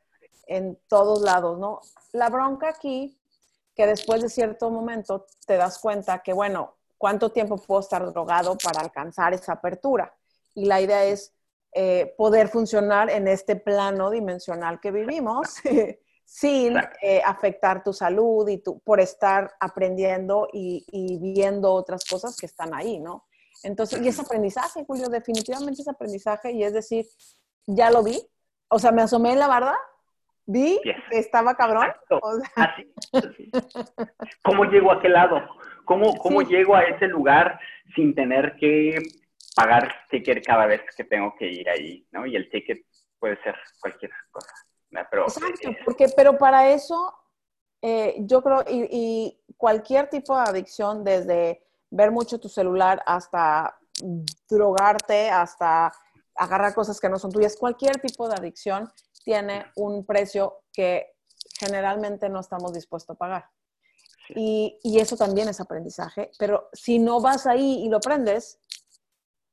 en todos lados, ¿no? La bronca aquí, que después de cierto momento te das cuenta que, bueno, ¿cuánto tiempo puedo estar drogado para alcanzar esa apertura? Y la idea es eh, poder funcionar en este plano dimensional que vivimos sin eh, afectar tu salud y tu, por estar aprendiendo y, viendo otras cosas que están ahí, ¿no? Entonces, y ese aprendizaje, Julio, definitivamente es aprendizaje y es decir, ya lo vi, o sea, me asomé en la barda, vi que estaba cabrón. así, ¿Cómo llego a aquel lado? ¿Cómo, cómo llego a ese lugar sin tener que pagar ticket cada vez que tengo que ir ahí, ¿no? Y el ticket puede ser cualquier cosa. Pero, Exacto, porque, pero para eso eh, yo creo, y, y, cualquier tipo de adicción, desde ver mucho tu celular hasta drogarte, hasta agarrar cosas que no son tuyas, cualquier tipo de adicción tiene un precio que generalmente no estamos dispuestos a pagar. Y, y, eso también es aprendizaje, pero si no vas ahí y lo aprendes,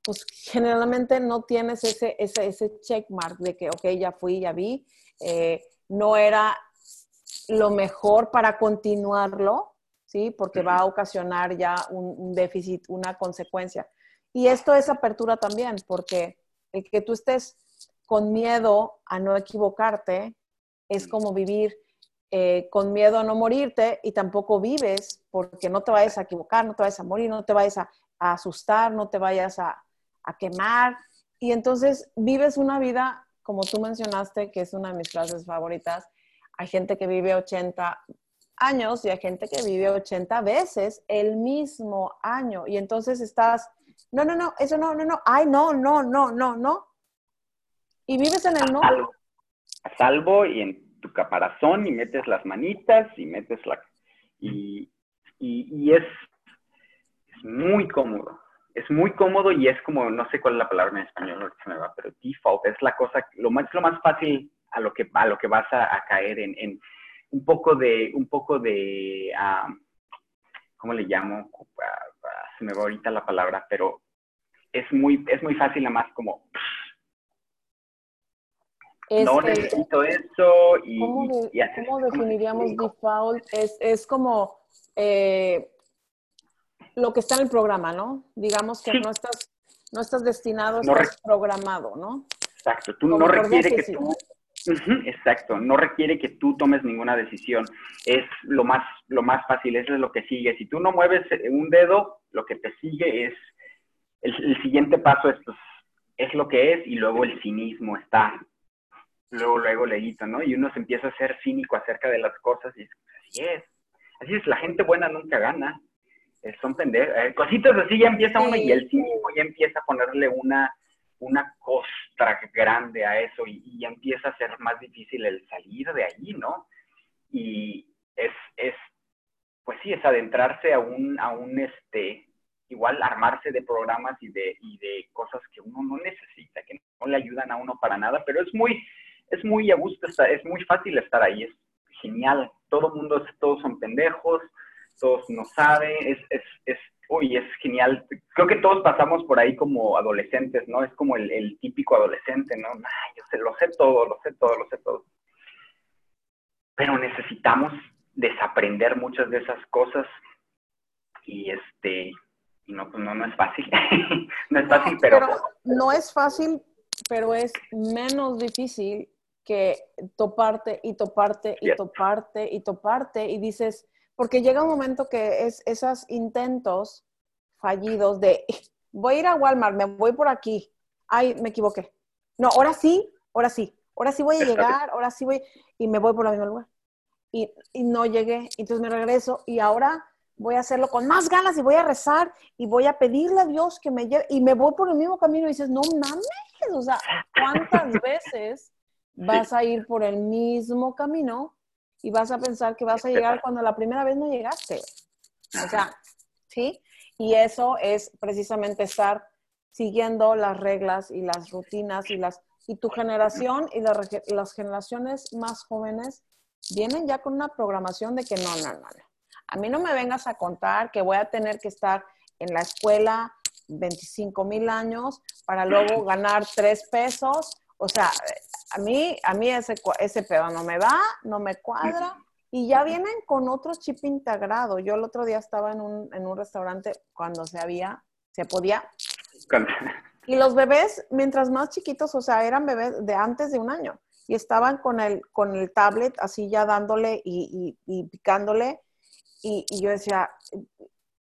pues generalmente no tienes ese, ese, ese checkmark de que, ok, ya fui, ya vi, eh, no era lo mejor para continuarlo, ¿sí? Porque va a ocasionar ya un, un déficit, una consecuencia. Y esto es apertura también, porque el que tú estés con miedo a no equivocarte es como vivir eh, con miedo a no morirte y tampoco vives porque no te vayas a equivocar, no te vayas a morir, no te vayas a, a asustar, no te vayas a, a, quemar. Y entonces vives una vida, como tú mencionaste, que es una de mis frases favoritas. Hay gente que vive 80 años y hay gente que vive 80 veces el mismo año. Y entonces estás, no, no, no, eso no, no, no, ay, no, no, no, no, no. Y vives en el no. A salvo y en tu caparazón y metes las manitas y metes la... Y, y, y es, es, muy cómodo. Es muy cómodo y es como, no sé cuál es la palabra en español, se me va, pero default es la cosa, lo más, lo más fácil a lo que, a lo que vas a, a caer en, en, un poco de, un poco de, um, ¿cómo le llamo? Se me va ahorita la palabra, pero es muy, es muy fácil, nada más como no necesito eso y... ¿Cómo, y ¿cómo definiríamos default? Es, es como eh, lo que está en el programa, ¿no? Digamos que sí. no, estás, no estás destinado, no estás programado, ¿no? Exacto, tú como no requiere que, que tú... Uh -huh, exacto, no requiere que tú tomes ninguna decisión. Es lo más, lo más fácil, eso es lo que sigue. Si tú no mueves un dedo, lo que te sigue es... El, el siguiente paso es, pues, es lo que es y luego el cinismo está luego, luego leíto, ¿no? Y uno se empieza a ser cínico acerca de las cosas y es, así es. Así es, la gente buena nunca gana. Eh, son pendejos. Eh, cositas así ya empieza uno y el cínico ya empieza a ponerle una, una costra grande a eso y, y, ya empieza a ser más difícil el salir de allí, ¿no? Y es, es pues sí, es adentrarse a un, a un, este, igual armarse de programas y de, y de cosas que uno no necesita, que no le ayudan a uno para nada, pero es muy, es muy a gusto, es muy fácil estar ahí, es genial. Todo el mundo, todos son pendejos, todos no saben, es, es, es, uy, es genial. Creo que todos pasamos por ahí como adolescentes, ¿no? Es como el, el típico adolescente, ¿no? Ay, yo sé, lo sé todo, lo sé todo, lo sé todo. Pero necesitamos desaprender muchas de esas cosas y este, y no, pues no, no es fácil. no es fácil, pero... pero... No es fácil, pero es menos difícil que toparte y toparte y toparte y toparte y dices, porque llega un momento que es esos intentos fallidos de voy a ir a Walmart, me voy por aquí, ay, me equivoqué. No, ahora sí, ahora sí, ahora sí voy a llegar, ahora sí voy y me voy por el mismo lugar. Y, y no llegué, entonces me regreso y ahora voy a hacerlo con más ganas y voy a rezar y voy a pedirle a Dios que me lleve y me voy por el mismo camino y dices, no mames, o sea, ¿cuántas veces vas a ir por el mismo camino y vas a pensar que vas a llegar cuando la primera vez no llegaste. O sea, ¿sí? Y eso es precisamente estar siguiendo las reglas y las rutinas y las y tu generación y la, las generaciones más jóvenes vienen ya con una programación de que no, no, no, no. A mí no me vengas a contar que voy a tener que estar en la escuela 25 mil años para luego ganar tres pesos. O sea, a mí, a mí ese, ese pedo no me va, no me cuadra. Y ya vienen con otro chip integrado. Yo el otro día estaba en un, en un restaurante cuando se había, se podía. Y los bebés, mientras más chiquitos, o sea, eran bebés de antes de un año. Y estaban con el, con el tablet así ya dándole y, y, y picándole. Y, y, yo decía,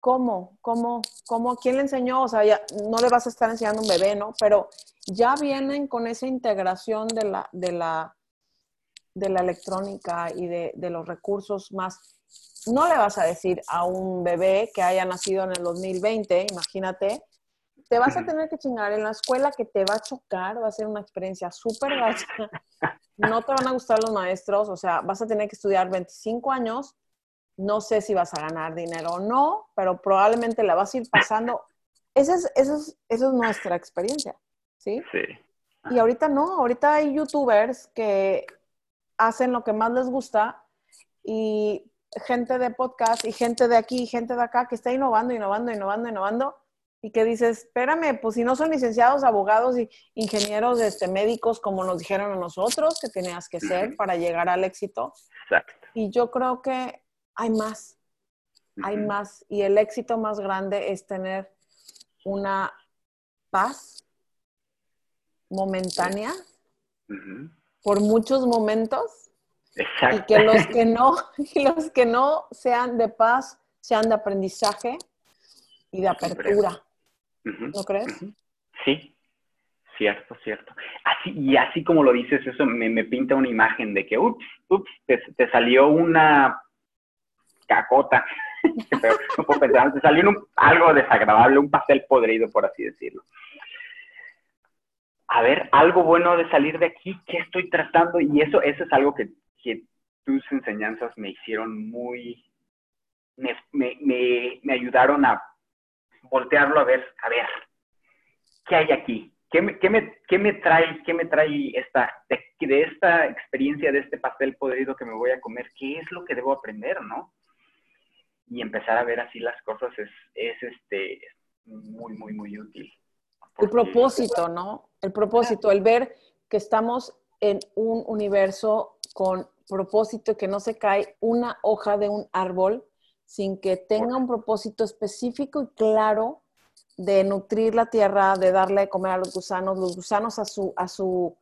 ¿cómo? ¿Cómo? ¿Cómo? ¿Quién le enseñó? O sea, ya no le vas a estar enseñando a un bebé, ¿no? Pero ya vienen con esa integración de la, de la, de la electrónica y de, de, los recursos más. No le vas a decir a un bebé que haya nacido en el 2020, imagínate, te vas a tener que chingar en la escuela que te va a chocar, va a ser una experiencia súper gacha. no te van a gustar los maestros, o sea, vas a tener que estudiar 25 años, no sé si vas a ganar dinero o no, pero probablemente la vas a ir pasando. Esa es, es, esa es nuestra experiencia, ¿sí? Sí. Y ahorita no, ahorita hay youtubers que hacen lo que más les gusta y gente de podcast y gente de aquí y gente de acá que está innovando, innovando, innovando, innovando y que dices, espérame, pues si no son licenciados, abogados y ingenieros este, médicos como nos dijeron a nosotros que tenías que ser para llegar al éxito. Exacto. Y yo creo que hay más, hay más y el éxito más grande es tener una paz momentánea por muchos momentos Exacto. y que los que no y los que no sean de paz sean de aprendizaje y de apertura. ¿no crees? sí. Cierto cierto. Así y así como lo dices eso me, me pinta una imagen de que ups ups te, te salió una cacota no puedo pensar salió un, algo desagradable un pastel podrido por así decirlo a ver, algo bueno de salir de aquí, ¿qué estoy tratando? Y eso, eso es algo que, tus enseñanzas me hicieron muy, me, me, me, ayudaron a voltearlo a ver, a ver, ¿qué hay aquí? ¿Qué me, qué me, qué me trae, qué me trae esta, de, esta experiencia, de este pastel podrido que me voy a comer? ¿Qué es lo que debo aprender, no? Y empezar a ver así las cosas es, es este, muy, muy, muy útil. El propósito, ¿no? El propósito, el ver que estamos en un universo con propósito que no se cae una hoja de un árbol sin que tenga un propósito específico y claro de nutrir la tierra, de darle de comer a los gusanos, los gusanos a su, a su,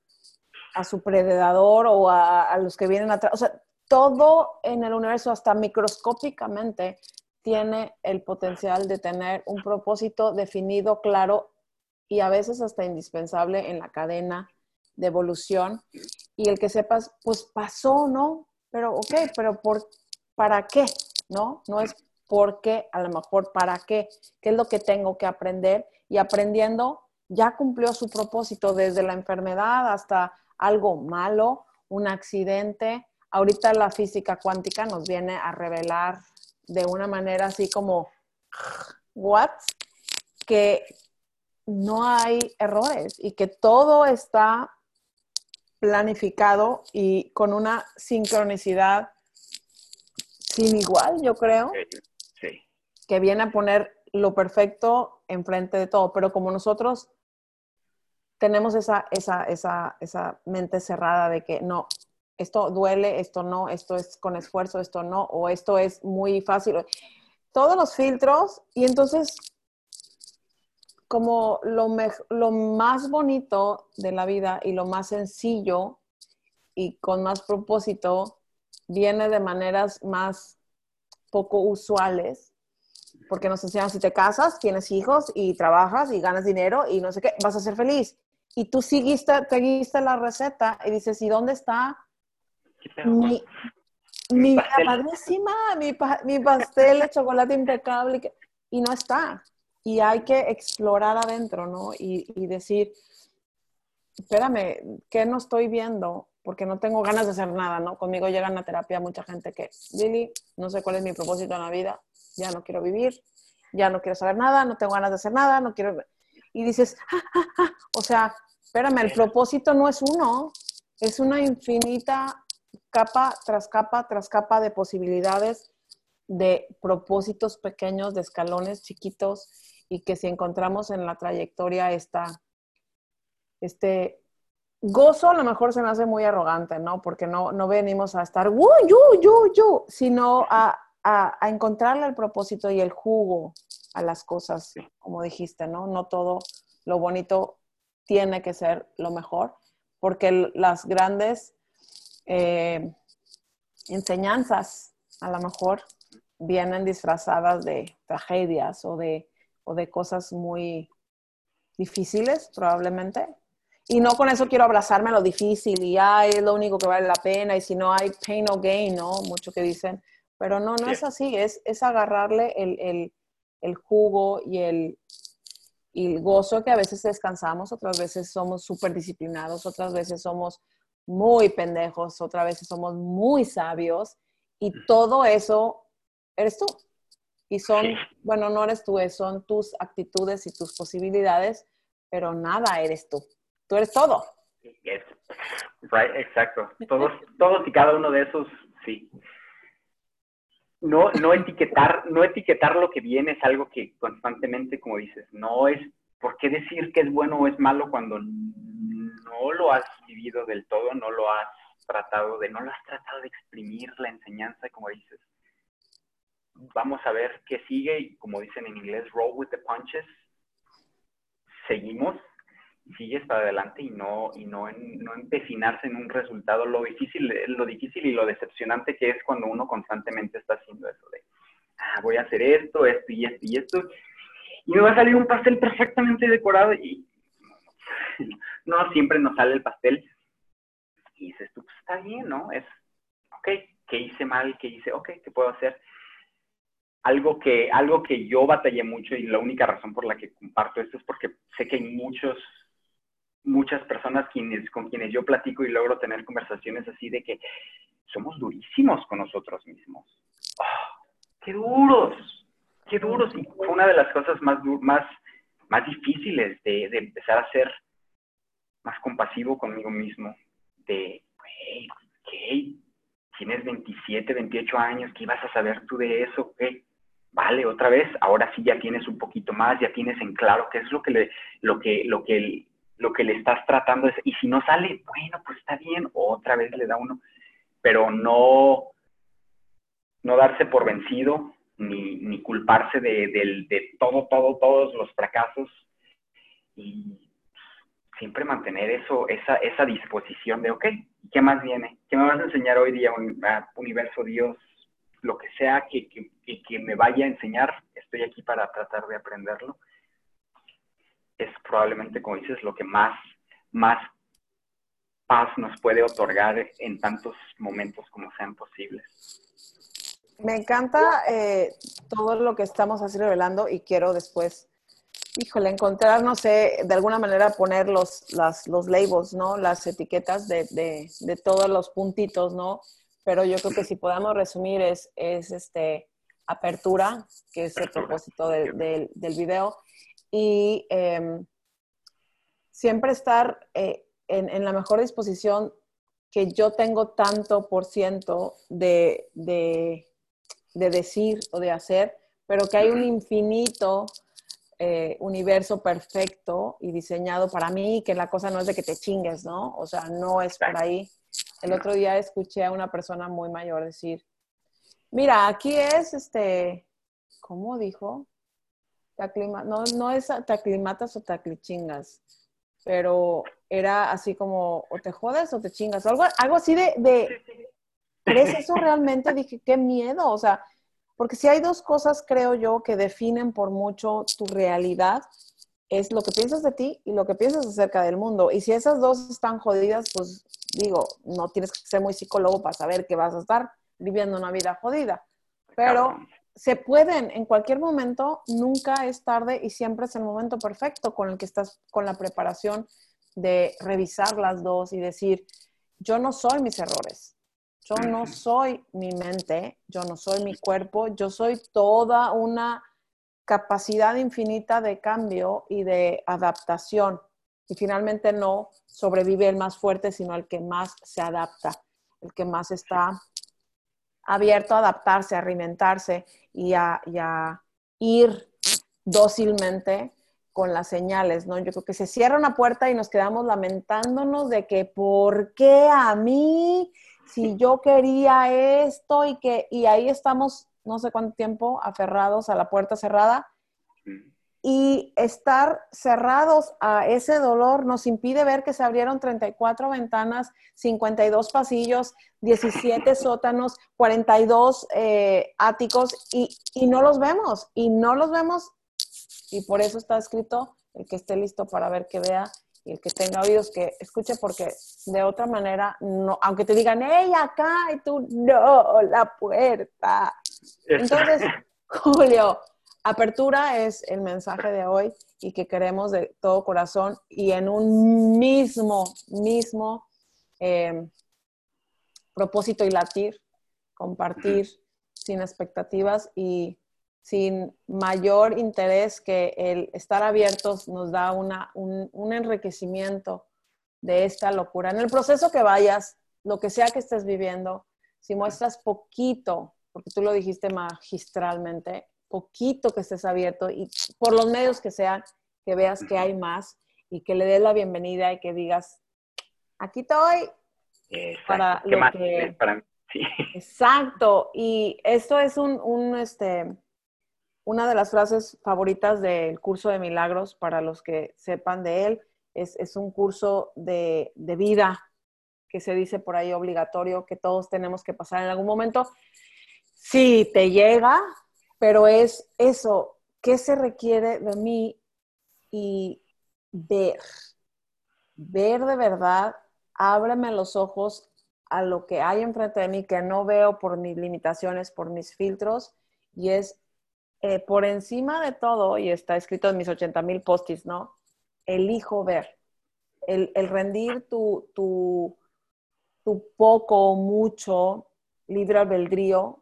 a su predador o a, a los que vienen atrás. O sea, todo en el universo, hasta microscópicamente, tiene el potencial de tener un propósito definido, claro y a veces hasta indispensable en la cadena de evolución. Y el que sepas, pues pasó, ¿no? Pero, ok, pero por, ¿para qué? ¿No? No es por qué, a lo mejor para qué, qué es lo que tengo que aprender. Y aprendiendo, ya cumplió su propósito desde la enfermedad hasta algo malo, un accidente. Ahorita la física cuántica nos viene a revelar de una manera así como, ¿what? Que no hay errores y que todo está planificado y con una sincronicidad sin igual, yo creo, sí. que viene a poner lo perfecto enfrente de todo, pero como nosotros tenemos esa, esa, esa, esa mente cerrada de que no, esto duele, esto no, esto es con esfuerzo, esto no, o esto es muy fácil. Todos los filtros y entonces como lo, lo más bonito de la vida y lo más sencillo y con más propósito viene de maneras más poco usuales, porque nos enseñan si te casas, tienes hijos y trabajas y ganas dinero y no sé qué, vas a ser feliz. Y tú seguiste, seguiste la receta y dices, ¿y dónde está mi, mi padrísima, mi, mi pastel de chocolate impecable? Y no está y hay que explorar adentro, ¿no? Y, y, decir, espérame, ¿qué no estoy viendo? Porque no tengo ganas de hacer nada, ¿no? Conmigo llegan a terapia mucha gente que, Lili, no sé cuál es mi propósito en la vida, ya no quiero vivir, ya no quiero saber nada, no tengo ganas de hacer nada, no quiero... Y dices, ah, ah, ah. o sea, espérame, el propósito no es uno, es una infinita capa tras capa tras capa de posibilidades, de propósitos pequeños, de escalones chiquitos, y que si encontramos en la trayectoria esta, este gozo, a lo mejor se me hace muy arrogante, ¿no? Porque no, no venimos a estar, ¡uh, yo, yo, yo! Sino a, a, a, encontrarle el propósito y el jugo a las cosas, como dijiste, ¿no? No todo lo bonito tiene que ser lo mejor, porque las grandes eh, enseñanzas, a lo mejor, vienen disfrazadas de tragedias o de o de cosas muy difíciles, probablemente. Y no con eso quiero abrazarme a lo difícil y ay, es lo único que vale la pena y si no hay pain o gain, ¿no? Mucho que dicen. Pero no, no es así, es, es agarrarle el, el, el jugo y el, y el gozo que a veces descansamos, otras veces somos súper disciplinados, otras veces somos muy pendejos, otras veces somos muy sabios y todo eso eres tú. Y son, bueno, no eres tú, son tus actitudes y tus posibilidades, pero nada eres tú. Tú eres todo. Right, exacto. Todos, todos y cada uno de esos, sí. No, no etiquetar, no etiquetar lo que viene es algo que constantemente, como dices, no es por qué decir que es bueno o es malo cuando no lo has vivido del todo, no lo has tratado de, no lo has tratado de exprimir la enseñanza, como dices. Vamos a ver qué sigue y como dicen en inglés, roll with the punches. Seguimos sigues para adelante y no, y no, no empecinarse en un resultado. Lo difícil, lo difícil y lo decepcionante que es cuando uno constantemente está haciendo eso de, ah, voy a hacer esto, esto y esto y esto, y me va a salir un pastel perfectamente decorado y no siempre nos sale el pastel. Y dices tú, pues está bien, ¿no? Es, ok, ¿qué hice mal? ¿Qué hice? Ok, ¿qué puedo hacer? Algo que, algo que yo batallé mucho y la única razón por la que comparto esto es porque sé que hay muchos muchas personas quienes, con quienes yo platico y logro tener conversaciones así de que somos durísimos con nosotros mismos. ¡Oh, ¡Qué duros! ¡Qué duros! Y fue una de las cosas más, más, más difíciles de, empezar a ser más compasivo conmigo mismo. De, hey. Tienes 27, 28 años, ¿qué ibas a saber tú de eso? ¿Qué? Vale, otra vez, ahora sí ya tienes un poquito más, ya tienes en claro qué es lo que, le, lo que, lo que lo que le estás tratando y si no sale, bueno, pues está bien, otra vez le da uno, pero no, no darse por vencido, ni, ni culparse de, todo, todo, todos los fracasos, y siempre mantener eso, esa, disposición de, ok, ¿qué más viene? ¿Qué me vas a enseñar hoy día, universo, Dios? Lo que sea que me vaya a enseñar, estoy aquí para tratar de aprenderlo es probablemente, como dices, lo que más, más paz nos puede otorgar en tantos momentos como sean posibles. Me encanta eh, todo lo que estamos así revelando y quiero después, híjole, encontrar, no sé, de alguna manera poner los, las, los labels, ¿no? Las etiquetas de, de, de, todos los puntitos, ¿no? Pero yo creo que si podamos resumir es, es este, apertura, que es el propósito del video, y em, siempre estar eh, en, la mejor disposición que yo tengo tanto por ciento de, de, decir o de hacer, pero que hay un infinito eh, universo perfecto y diseñado para mí, que la cosa no es de que te chingues, ¿no? O sea, no es por ahí. El otro día escuché a una persona muy mayor decir, mira, aquí es este, ¿cómo dijo? no, no es te aclimatas o te aclichingas, pero era así como, o te jodes o te chingas, algo, algo así de, de, ¿crees eso realmente? Dije, qué miedo, o sea, porque si hay dos cosas, creo yo, que definen por mucho tu realidad, es lo que piensas de ti y lo que piensas acerca del mundo. Y si esas dos están jodidas, pues digo, no tienes que ser muy psicólogo para saber que vas a estar viviendo una vida jodida. Pero se pueden en cualquier momento, nunca es tarde y siempre es el momento perfecto con el que estás con la preparación de revisar las dos y decir, yo no soy mis errores, yo no soy mi mente, yo no soy mi cuerpo, yo soy toda una capacidad infinita de cambio y de adaptación. Y finalmente no sobrevive el más fuerte, sino el que más se adapta, el que más está abierto a adaptarse, a reinventarse y a, ir dócilmente con las señales, ¿no? Yo creo que se cierra una puerta y nos quedamos lamentándonos de que ¿por qué a mí? Si yo quería esto y que y ahí estamos no sé cuánto tiempo aferrados a la puerta cerrada y estar cerrados a ese dolor nos impide ver que se abrieron 34 ventanas, 52 pasillos, 17 sótanos, 42 eh, áticos y, y, no los vemos, y no los vemos. Y por eso está escrito, el que esté listo para ver que vea y el que tenga oídos que escuche, porque de otra manera, no, aunque te digan, ¡hey, acá! Y tú, no, la puerta. Entonces, Julio, Apertura es el mensaje de hoy y que queremos de todo corazón y en un mismo, mismo em, propósito y latir, compartir sin expectativas y sin mayor interés que el estar abiertos nos da una, un, un enriquecimiento de esta locura. En el proceso que vayas, lo que sea que estés viviendo, si muestras poquito, porque tú lo dijiste magistralmente, poquito que estés abierto y por los medios que sean, que veas que hay más y que le des la bienvenida y que digas, aquí estoy para lo que... Exacto. Y esto es un, un, este, una de las frases favoritas del curso de milagros para los que sepan de él. Es, es un curso de, de, vida que se dice por ahí obligatorio que todos tenemos que pasar en algún momento. Sí, te llega, pero es eso, ¿qué se requiere de mí? Y ver, ver de verdad, ábreme los ojos a lo que hay enfrente de mí que no veo por mis limitaciones, por mis filtros, y es eh, por encima de todo, y está escrito en mis 80 mil postis, ¿no? Elijo ver. El, rendir tu, poco o mucho libre albedrío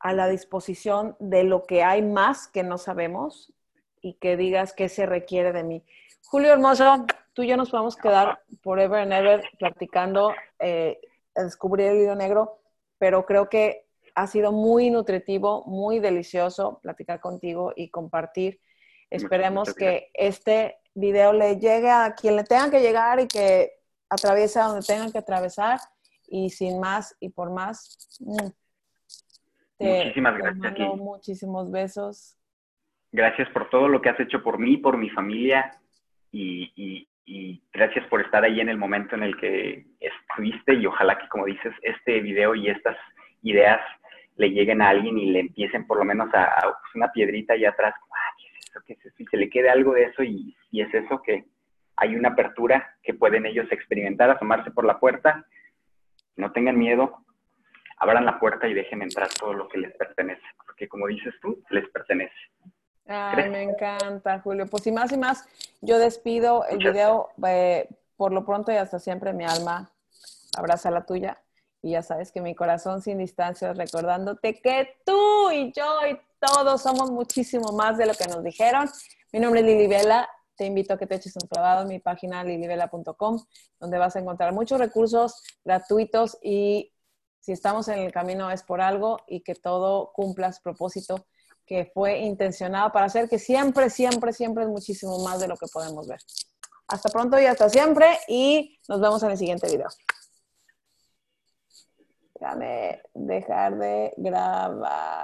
a la disposición de lo que hay más que no sabemos y que digas qué se requiere de mí. Julio Hermoso, tú y yo nos podemos quedar forever and ever platicando, eh, descubrir el hilo negro, pero creo que ha sido muy nutritivo, muy delicioso platicar contigo y compartir. Esperemos que este video le llegue a quien le tenga que llegar y que atraviese a donde tengan que atravesar. Y sin más y por más, mm, muchísimas gracias. Te muchísimos besos. Gracias por todo lo que has hecho por mí, por mi familia y, y gracias por estar ahí en el momento en el que estuviste y ojalá que, como dices, este video y estas ideas le lleguen a alguien y le empiecen por lo menos a, pues, una piedrita allá atrás, ah, ¿qué es eso? ¿Qué es eso? Y se le quede algo de eso y, y es eso que hay una apertura que pueden ellos experimentar, asomarse por la puerta, no tengan miedo, abran la puerta y dejen entrar todo lo que les pertenece, porque como dices tú, les pertenece. Ay, me encanta, Julio. Pues y más y más, yo despido el video eh, por lo pronto y hasta siempre mi alma abraza la tuya. Y ya sabes que mi corazón sin distancia, recordándote que tú y yo y todos somos muchísimo más de lo que nos dijeron. Mi nombre es Lili Vela. Te invito a que te eches un clavado en mi página lilivela.com, donde vas a encontrar muchos recursos gratuitos y si estamos en el camino es por algo y que todo cumpla su propósito que fue intencionado para hacer, que siempre, siempre, siempre es muchísimo más de lo que podemos ver. Hasta pronto y hasta siempre y nos vemos en el siguiente video. Déjame dejar de grabar.